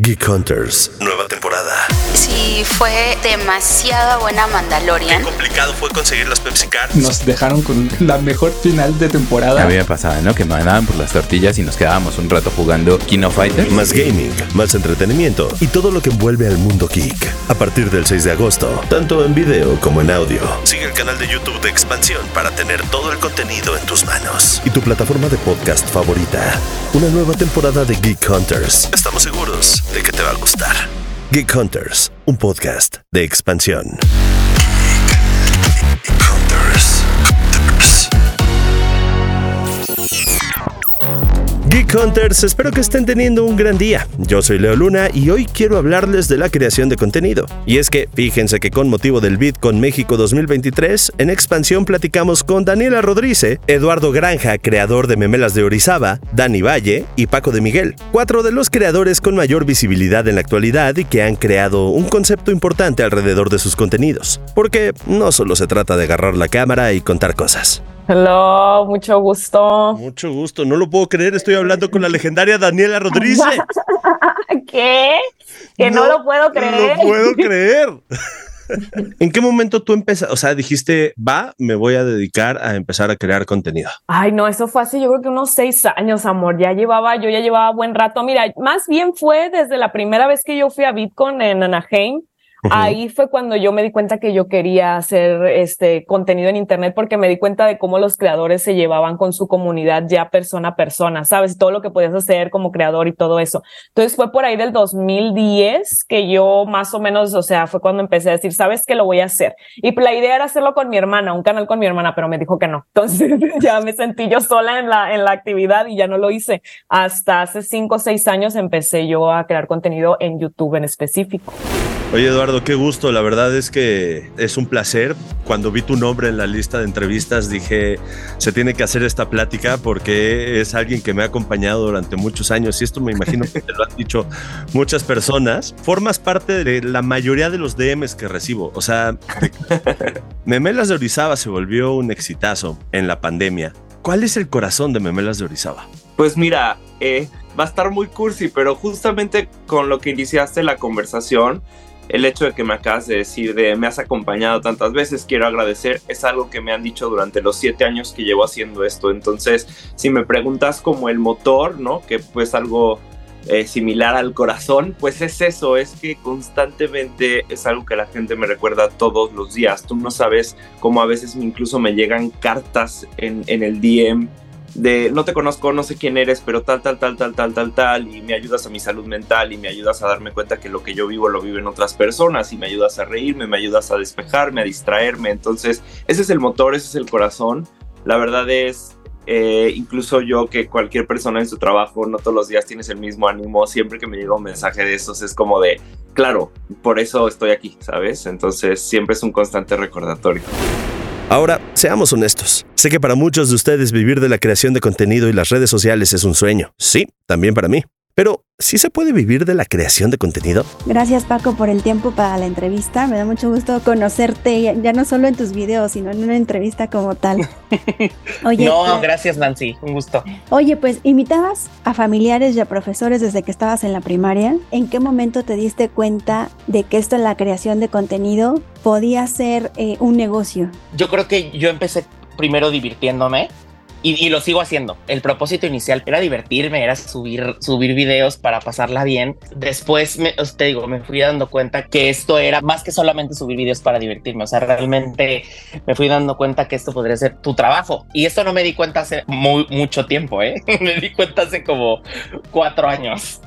Geek Hunters, nueva temporada. Sí, fue demasiada buena Mandalorian. Qué complicado fue conseguir las Pepsi Cards. Nos dejaron con la mejor final de temporada. A mí me pasaba, ¿no? Que me mandaban por las tortillas y nos quedábamos un rato jugando Kino Fighters. Más gaming, más entretenimiento y todo lo que envuelve al mundo geek. A partir del 6 de agosto, tanto en video como en audio. Sigue el canal de YouTube de Expansión para tener todo el contenido en tus manos. Y tu plataforma de podcast favorita. Una nueva temporada de Geek Hunters. Estamos seguros de que te va a gustar. Geek Hunters, un podcast de expansión. Geek Hunters, espero que estén teniendo un gran día. Yo soy Leo Luna y hoy quiero hablarles de la creación de contenido. Y es que fíjense que con motivo del Bitcoin México 2023, en expansión platicamos con Daniela Rodríguez, Eduardo Granja, creador de Memelas de Orizaba, Dani Valle y Paco de Miguel, cuatro de los creadores con mayor visibilidad en la actualidad y que han creado un concepto importante alrededor de sus contenidos. Porque no solo se trata de agarrar la cámara y contar cosas. Hello, mucho gusto. Mucho gusto, no lo puedo creer, estoy hablando con la legendaria Daniela Rodríguez. ¿Qué? Que no, lo puedo creer. No lo puedo creer. ¿En qué momento tú empezaste? O sea, dijiste, va, me voy a dedicar a empezar a crear contenido. Ay, no, eso fue hace yo creo que unos seis años, amor. Ya llevaba, yo ya llevaba buen rato. Mira, más bien fue desde la primera vez que yo fui a Bitcoin en Anaheim. Ahí fue cuando yo me di cuenta que yo quería hacer este contenido en internet porque me di cuenta de cómo los creadores se llevaban con su comunidad ya persona a persona, sabes, todo lo que podías hacer como creador y todo eso. Entonces fue por ahí del 2010 que yo más o menos, o sea, fue cuando empecé a decir, sabes que lo voy a hacer. Y la idea era hacerlo con mi hermana, un canal con mi hermana, pero me dijo que no. Entonces ya me sentí yo sola en la, en la actividad y ya no lo hice. Hasta hace cinco o seis años empecé yo a crear contenido en YouTube en específico. Oye Eduardo, qué gusto, la verdad es que es un placer. Cuando vi tu nombre en la lista de entrevistas dije, se tiene que hacer esta plática porque es alguien que me ha acompañado durante muchos años y esto me imagino que te lo han dicho muchas personas. Formas parte de la mayoría de los DMs que recibo, o sea, Memelas de Orizaba se volvió un exitazo en la pandemia. ¿Cuál es el corazón de Memelas de Orizaba? Pues mira, eh, va a estar muy cursi, pero justamente con lo que iniciaste la conversación, el hecho de que me acabas de decir de me has acompañado tantas veces, quiero agradecer, es algo que me han dicho durante los siete años que llevo haciendo esto. Entonces, si me preguntas como el motor, ¿no? Que pues algo eh, similar al corazón, pues es eso, es que constantemente es algo que la gente me recuerda todos los días. Tú no sabes cómo a veces incluso me llegan cartas en, en el DM de no te conozco, no sé quién eres, pero tal, tal, tal, tal, tal, tal, tal, y me ayudas a mi salud mental y me ayudas a darme cuenta que lo que yo vivo lo viven otras personas y me ayudas a reírme, me ayudas a despejarme, a distraerme. Entonces, ese es el motor, ese es el corazón. La verdad es, eh, incluso yo que cualquier persona en su trabajo, no todos los días tienes el mismo ánimo, siempre que me llega un mensaje de esos es como de, claro, por eso estoy aquí, ¿sabes? Entonces, siempre es un constante recordatorio. Ahora, seamos honestos. Sé que para muchos de ustedes vivir de la creación de contenido y las redes sociales es un sueño. Sí, también para mí. Pero, ¿sí se puede vivir de la creación de contenido? Gracias Paco por el tiempo para la entrevista. Me da mucho gusto conocerte, ya no solo en tus videos, sino en una entrevista como tal. Oye, no, gracias Nancy, un gusto. Oye, pues invitabas a familiares y a profesores desde que estabas en la primaria. ¿En qué momento te diste cuenta de que esto en la creación de contenido podía ser eh, un negocio? Yo creo que yo empecé primero divirtiéndome y, lo sigo haciendo. El propósito inicial era divertirme, era subir, subir videos para pasarla bien. Después, me, te digo, me fui dando cuenta que esto era más que solamente subir videos para divertirme. O sea, realmente me fui dando cuenta que esto podría ser tu trabajo. Y esto no me di cuenta hace muy, mucho tiempo, ¿eh? me di cuenta hace como cuatro años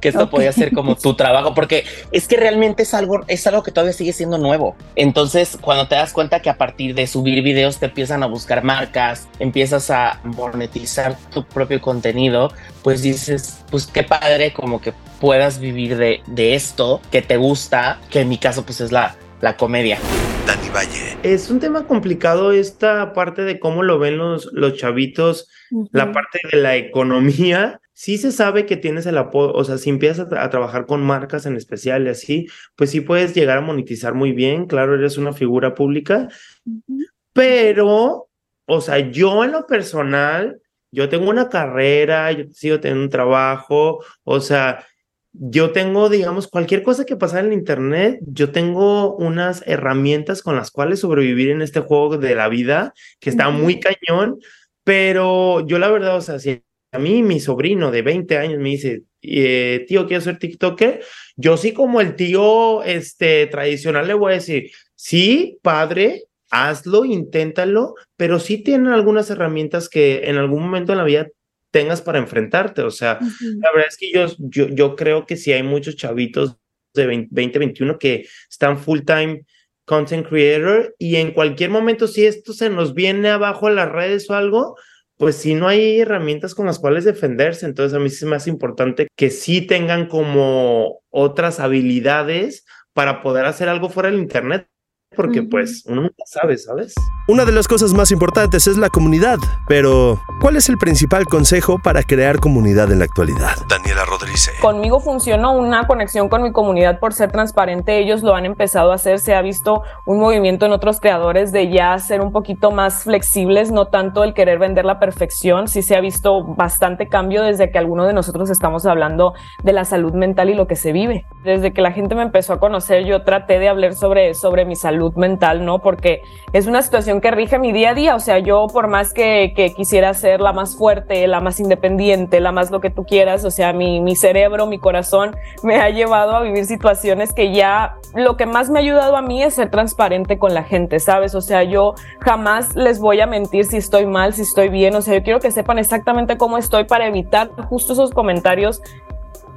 que esto okay. podía ser como tu trabajo, porque es que realmente es algo, es algo que todavía sigue siendo nuevo. Entonces, cuando te das cuenta que a partir de subir videos te empiezan a buscar marcas, empiezas a monetizar tu propio contenido, pues dices, pues qué padre como que puedas vivir de, de esto que te gusta, que en mi caso pues es la, la comedia. Dani Valle. Es un tema complicado esta parte de cómo lo ven los, los chavitos, uh -huh. la parte de la economía. Sí se sabe que tienes el apoyo, o sea, si empiezas a, a, trabajar con marcas en especial y así, pues sí puedes llegar a monetizar muy bien, claro, eres una figura pública, uh -huh. pero, o sea, yo en lo personal, yo tengo una carrera, yo sigo teniendo un trabajo, o sea, yo tengo, digamos, cualquier cosa que pasa en internet, yo tengo unas herramientas con las cuales sobrevivir en este juego de la vida que está muy cañón, pero yo la verdad, o sea, si a mí mi sobrino de 20 años me dice, eh, tío, quiero ser TikToker, yo sí como el tío este, tradicional le voy a decir, sí, padre, hazlo, inténtalo, pero sí tienen algunas herramientas que en algún momento en la vida tengas para enfrentarte. O sea, la verdad es que yo, yo, yo creo que sí hay muchos chavitos de 2021 que están full time content creator y en cualquier momento si esto se nos viene abajo a las redes o algo, pues si no hay herramientas con las cuales defenderse, entonces a mí sí es más importante que sí tengan como otras habilidades para poder hacer algo fuera del internet porque pues uno nunca sabe, ¿sabes? Una de las cosas más importantes es la comunidad, pero ¿cuál es el principal consejo para crear comunidad en la actualidad? Daniela Rodríguez. Conmigo funcionó una conexión con mi comunidad por ser transparente, ellos lo han empezado a hacer, se ha visto un movimiento en otros creadores de ya ser un poquito más flexibles, no tanto el querer vender la perfección, sí se ha visto bastante cambio desde que algunos de nosotros estamos hablando de la salud mental y lo que se vive. Desde que la gente me empezó a conocer, yo traté de hablar sobre, sobre mi salud mental, ¿no? Porque es una situación que rige mi día a día, o sea, yo por más que, que quisiera la más fuerte, la más independiente, la más lo que tú quieras, o sea, mi, mi cerebro, mi corazón me ha llevado a vivir situaciones que ya lo que más me ha ayudado a mí es ser transparente con la gente, ¿sabes? O sea, yo jamás les voy a mentir si estoy mal, si estoy bien, o sea, yo quiero que sepan exactamente cómo estoy para evitar justo esos comentarios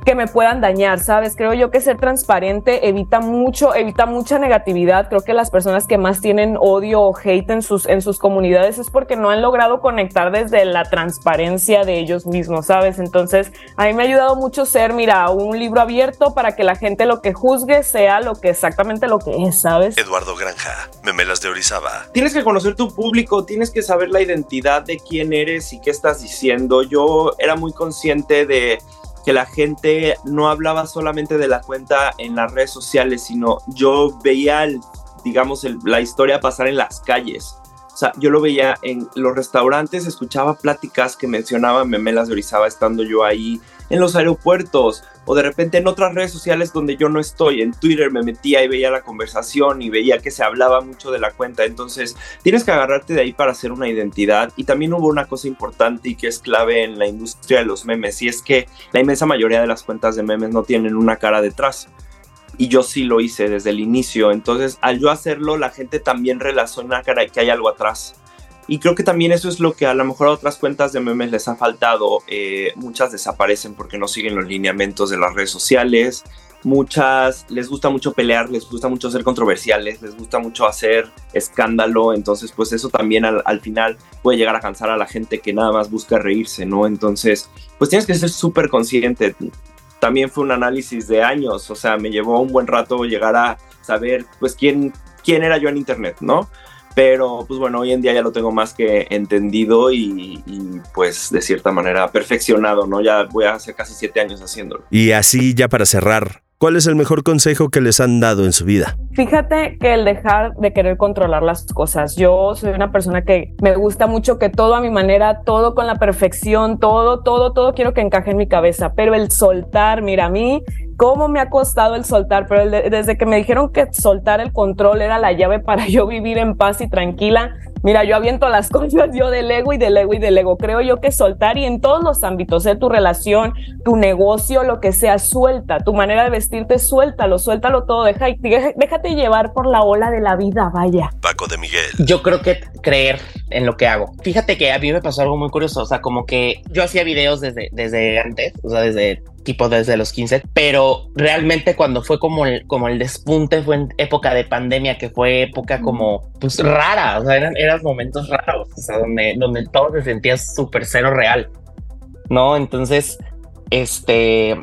que me puedan dañar, ¿sabes? Creo yo que ser transparente evita mucho, evita mucha negatividad. Creo que las personas que más tienen odio o hate en sus, en sus comunidades es porque no han logrado conectar desde la transparencia de ellos mismos, ¿sabes? Entonces, a mí me ha ayudado mucho ser, mira, un libro abierto para que la gente lo que juzgue sea lo que exactamente lo que es, ¿sabes? Eduardo Granja, Memelas de Orizaba. Tienes que conocer tu público, tienes que saber la identidad de quién eres y qué estás diciendo. Yo era muy consciente de que la gente no hablaba solamente de la cuenta en las redes sociales, sino yo veía, digamos, la historia pasar en las calles. O sea, yo lo veía en los restaurantes, escuchaba pláticas que mencionaban Memelas de Orizaba estando yo ahí, en los aeropuertos o de repente en otras redes sociales donde yo no estoy. En Twitter me metía y veía la conversación y veía que se hablaba mucho de la cuenta. Entonces tienes que agarrarte de ahí para hacer una identidad. Y también hubo una cosa importante y que es clave en la industria de los memes y es que la inmensa mayoría de las cuentas de memes no tienen una cara detrás. Y yo sí lo hice desde el inicio. Entonces al yo hacerlo la gente también relaciona que hay algo atrás. Y creo que también eso es lo que a lo mejor a otras cuentas de memes les ha faltado. Eh, muchas desaparecen porque no siguen los lineamientos de las redes sociales. Muchas les gusta mucho pelear, les gusta mucho ser controversiales, les gusta mucho hacer escándalo. Entonces, pues eso también al, al final puede llegar a cansar a la gente que nada más busca reírse, ¿no? Entonces, pues tienes que ser súper consciente. También fue un análisis de años, o sea, me llevó un buen rato llegar a saber, pues, quién, quién era yo en Internet, ¿no? Pero pues bueno, hoy en día ya lo tengo más que entendido y, pues de cierta manera perfeccionado, ¿no? Ya voy a hacer casi siete años haciéndolo. Y así ya para cerrar, ¿Cuál es el mejor consejo que les han dado en su vida? Fíjate que el dejar de querer controlar las cosas. Yo soy una persona que me gusta mucho que todo a mi manera, todo con la perfección, todo, todo, todo quiero que encaje en mi cabeza, pero el soltar, mira, a mí cómo me ha costado el soltar, pero desde que me dijeron que soltar el control era la llave para yo vivir en paz y tranquila, Mira, yo aviento las cosas yo del ego y del ego y del ego. Creo yo que soltar y en todos los ámbitos, de tu relación, tu negocio, lo que sea, suelta. Tu manera de vestirte, suéltalo, suéltalo todo. Deja, déjate llevar por la ola de la vida, vaya. Paco de Miguel. Yo creo que creer en lo que hago. Fíjate que a mí me pasó algo muy curioso. O sea, como que yo hacía videos desde, desde antes, o sea, desde tipo desde los 15, pero realmente cuando fue como el, como el despunte fue en época de pandemia, que fue época como pues rara, o sea, eran, eran momentos raros, o sea, donde, donde todo se sentía súper cero real, ¿no? Entonces, este,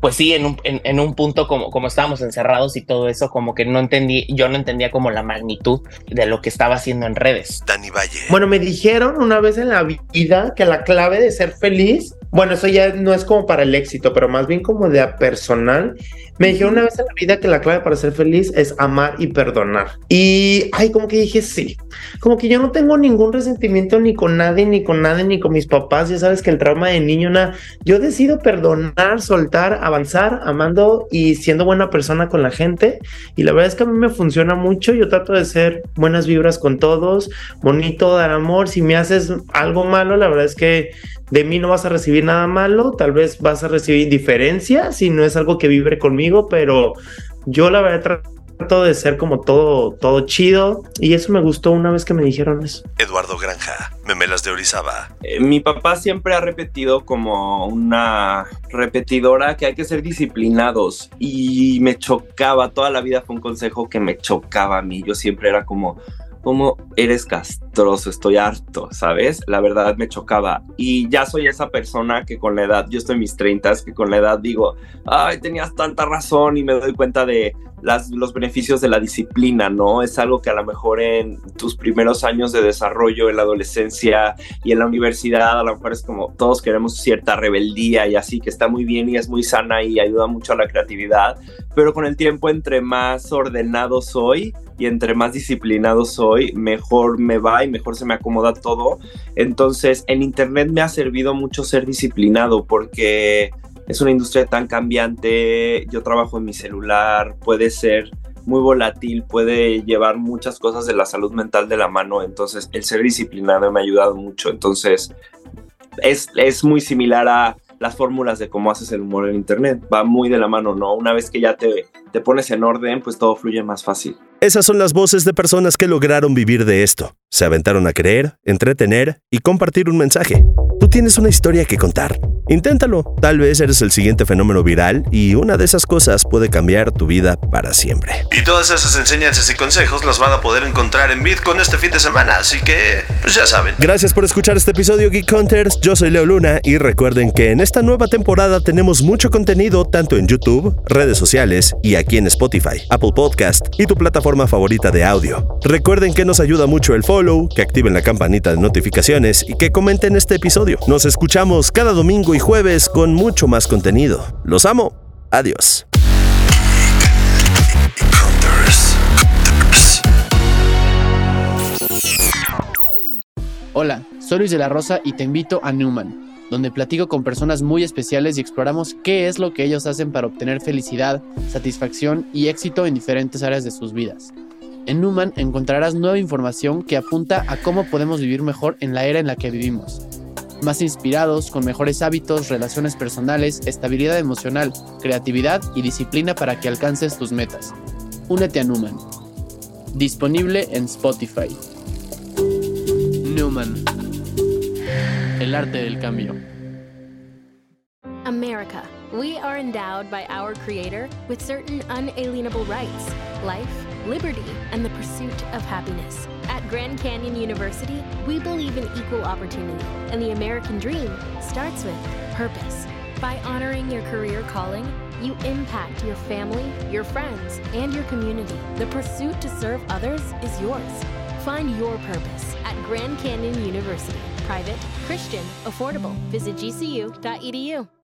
pues sí, en un, en, un punto como, como estábamos encerrados y todo eso, como que no entendí, yo no entendía como la magnitud de lo que estaba haciendo en redes. Dani Valle. Bueno, me dijeron una vez en la vida que la clave de ser feliz bueno, eso ya no es como para el éxito, pero más bien como de personal. Me dijeron una vez en la vida que la clave para ser feliz es amar y perdonar. Y, ay, como que dije sí. Como que yo no tengo ningún resentimiento ni con nadie, ni con nadie, ni con mis papás. Ya sabes que el trauma de niño, nada. Yo decido perdonar, soltar, avanzar, amando y siendo buena persona con la gente. Y la verdad es que a mí me funciona mucho. Yo trato de ser buenas vibras con todos, bonito, dar amor. Si me haces algo malo, la verdad es que de mí no vas a recibir nada malo, tal vez vas a recibir indiferencia si no es algo que vibre conmigo, pero yo la verdad trato de ser como todo, todo chido y eso me gustó una vez que me dijeron eso. Eduardo Granja, Memelas de Orizaba. Eh, mi papá siempre ha repetido como una repetidora que hay que ser disciplinados y me chocaba, toda la vida fue un consejo que me chocaba a mí, yo siempre era como cómo eres castroso, estoy harto, ¿sabes? La verdad me chocaba. Y ya soy esa persona que con la edad, yo estoy en mis 30, que con la edad digo, ay, tenías tanta razón y me doy cuenta de los beneficios de la disciplina, ¿no? Es algo que a lo mejor en tus primeros años de desarrollo, en la adolescencia y en la universidad, a lo mejor es como todos queremos cierta rebeldía y así, que está muy bien y es muy sana y ayuda mucho a la creatividad, pero con el tiempo entre más ordenado soy, y entre más disciplinado soy, mejor me va y mejor se me acomoda todo. Entonces, en Internet me ha servido mucho ser disciplinado porque es una industria tan cambiante, yo trabajo en mi celular, puede ser muy volátil, puede llevar muchas cosas de la salud mental de la mano, entonces el ser disciplinado me ha ayudado mucho, entonces es, es muy similar a las fórmulas de cómo haces el humor en Internet. Va muy de la mano, ¿no? Una vez que ya te, te pones en orden, pues todo fluye más fácil. Esas son las voces de personas que lograron vivir de esto. Se aventaron a creer, entretener y compartir un mensaje. Tú tienes una historia que contar. Inténtalo. Tal vez eres el siguiente fenómeno viral y una de esas cosas puede cambiar tu vida para siempre. Y todas esas enseñanzas y consejos las van a poder encontrar en Bitcoin este fin de semana, así que pues ya saben. Gracias por escuchar este episodio Geek Hunters. Yo soy Leo Luna y recuerden que en esta nueva temporada tenemos mucho contenido tanto en YouTube, redes sociales y aquí en Spotify, Apple Podcast y tu plataforma favorita de audio. Recuerden que nos ayuda mucho el que activen la campanita de notificaciones y que comenten este episodio. Nos escuchamos cada domingo y jueves con mucho más contenido. Los amo. Adiós. Hola, soy Luis de la Rosa y te invito a Newman, donde platico con personas muy especiales y exploramos qué es lo que ellos hacen para obtener felicidad, satisfacción y éxito en diferentes áreas de sus vidas. En Newman encontrarás nueva información que apunta a cómo podemos vivir mejor en la era en la que vivimos más inspirados, con mejores hábitos, relaciones personales, estabilidad emocional, creatividad y disciplina para que alcances tus metas. Únete a Newman. Disponible en Spotify. Newman. El arte del cambio. America. We are endowed by our Creator with certain unalienable rights life, liberty, and the pursuit of happiness. At Grand Canyon University, we believe in equal opportunity, and the American dream starts with purpose. By honoring your career calling, you impact your family, your friends, and your community. The pursuit to serve others is yours. Find your purpose at Grand Canyon University. Private, Christian, affordable. Visit gcu.edu.